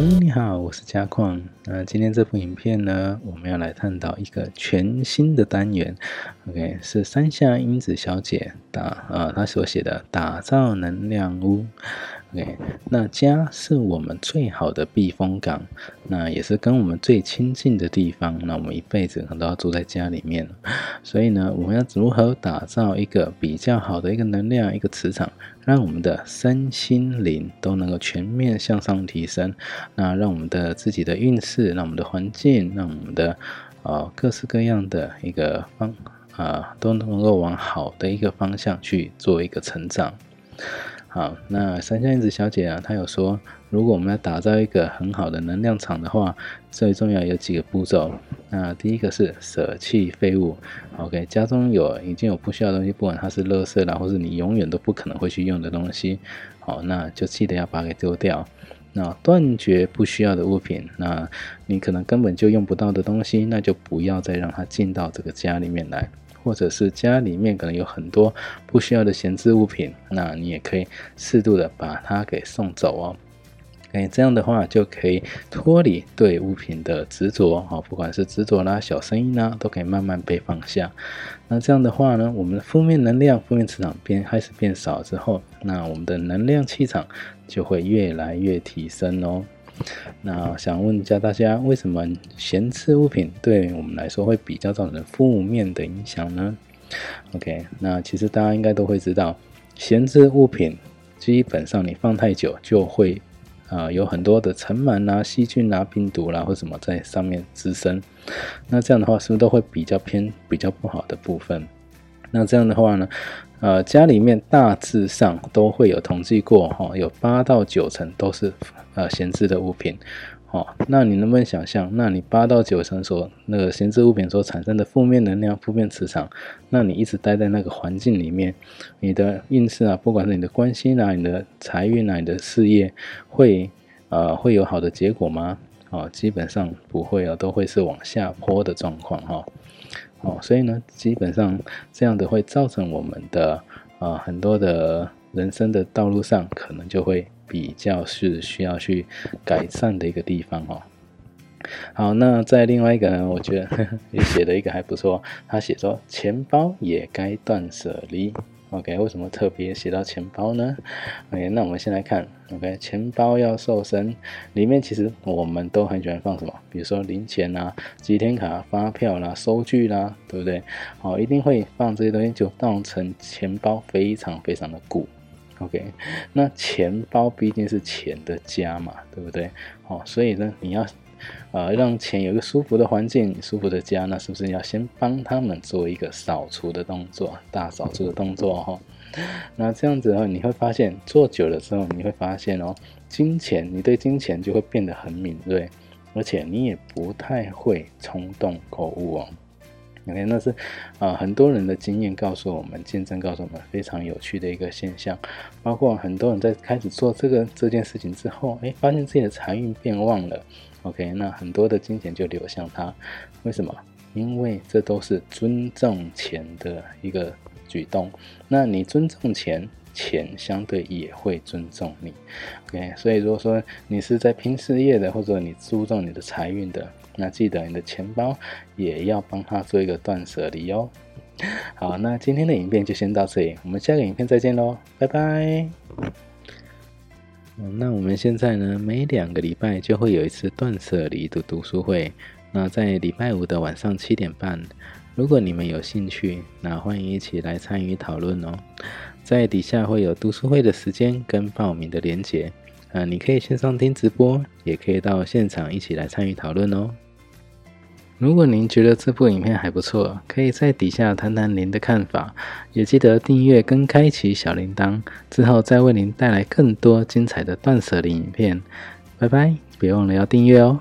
你好，我是嘉矿。那今天这部影片呢，我们要来探讨一个全新的单元。OK，是三下英子小姐打呃，她所写的打造能量屋。OK，那家是我们最好的避风港，那也是跟我们最亲近的地方。那我们一辈子可能都要住在家里面，所以呢，我们要如何打造一个比较好的一个能量、一个磁场，让我们的身心灵都能够全面向上提升？那让我们的自己的运势，让我们的环境，让我们的呃各式各样的一个方啊，都能够往好的一个方向去做一个成长。好，那三香英子小姐啊，她有说，如果我们要打造一个很好的能量场的话，最重要有几个步骤。那第一个是舍弃废物，OK，家中有已经有不需要的东西，不管它是垃圾啦，或是你永远都不可能会去用的东西，好，那就记得要把它给丢掉。那断绝不需要的物品，那你可能根本就用不到的东西，那就不要再让它进到这个家里面来。或者是家里面可能有很多不需要的闲置物品，那你也可以适度的把它给送走哦。哎，这样的话就可以脱离对物品的执着哦，不管是执着啦、小声音啦，都可以慢慢被放下。那这样的话呢，我们的负面能量、负面磁场变开始变少之后，那我们的能量气场就会越来越提升哦。那想问一下大家，为什么闲置物品对我们来说会比较造成负面的影响呢？OK，那其实大家应该都会知道，闲置物品基本上你放太久就会啊有很多的尘螨啊、细菌啊、病毒啦或什么在上面滋生。那这样的话是不是都会比较偏比较不好的部分？那这样的话呢？呃，家里面大致上都会有统计过，哈，有八到九成都是呃闲置的物品，哦，那你能不能想象，那你八到九成所那个闲置物品所产生的负面能量、负面磁场，那你一直待在那个环境里面，你的运势啊，不管是你的关系啊、你的财运啊、你的事业，会呃会有好的结果吗？哦，基本上不会啊，都会是往下坡的状况，哈。哦所以呢，基本上这样的会造成我们的啊很多的人生的道路上，可能就会比较是需要去改善的一个地方哦。好，那在另外一个呢，我觉得 也写的一个还不错，他写说钱包也该断舍离。OK，为什么特别写到钱包呢？OK，那我们先来看，OK，钱包要瘦身，里面其实我们都很喜欢放什么？比如说零钱啊、几天卡、发票啦、收据啦，对不对？好，一定会放这些东西，就当成钱包非常非常的鼓。OK，那钱包毕竟是钱的家嘛，对不对？好，所以呢，你要。呃，让钱有一个舒服的环境、舒服的家，那是不是要先帮他们做一个扫除的动作、大扫除的动作哈？那这样子的话，你会发现做久了之后，你会发现哦，金钱，你对金钱就会变得很敏锐，而且你也不太会冲动购物哦。OK，那是啊，很多人的经验告诉我们，见证告诉我们非常有趣的一个现象，包括很多人在开始做这个这件事情之后，哎，发现自己的财运变旺了。OK，那很多的金钱就流向他，为什么？因为这都是尊重钱的一个举动。那你尊重钱，钱相对也会尊重你。OK，所以如果说你是在拼事业的，或者你注重你的财运的，那记得你的钱包也要帮他做一个断舍离哦。好，那今天的影片就先到这里，我们下个影片再见喽，拜拜。那我们现在呢，每两个礼拜就会有一次断舍离的读书会。那在礼拜五的晚上七点半，如果你们有兴趣，那欢迎一起来参与讨论哦。在底下会有读书会的时间跟报名的连结，啊，你可以线上听直播，也可以到现场一起来参与讨论哦。如果您觉得这部影片还不错，可以在底下谈谈您的看法，也记得订阅跟开启小铃铛，之后再为您带来更多精彩的断舍离影片。拜拜，别忘了要订阅哦。